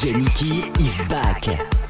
DJ Nicky is back.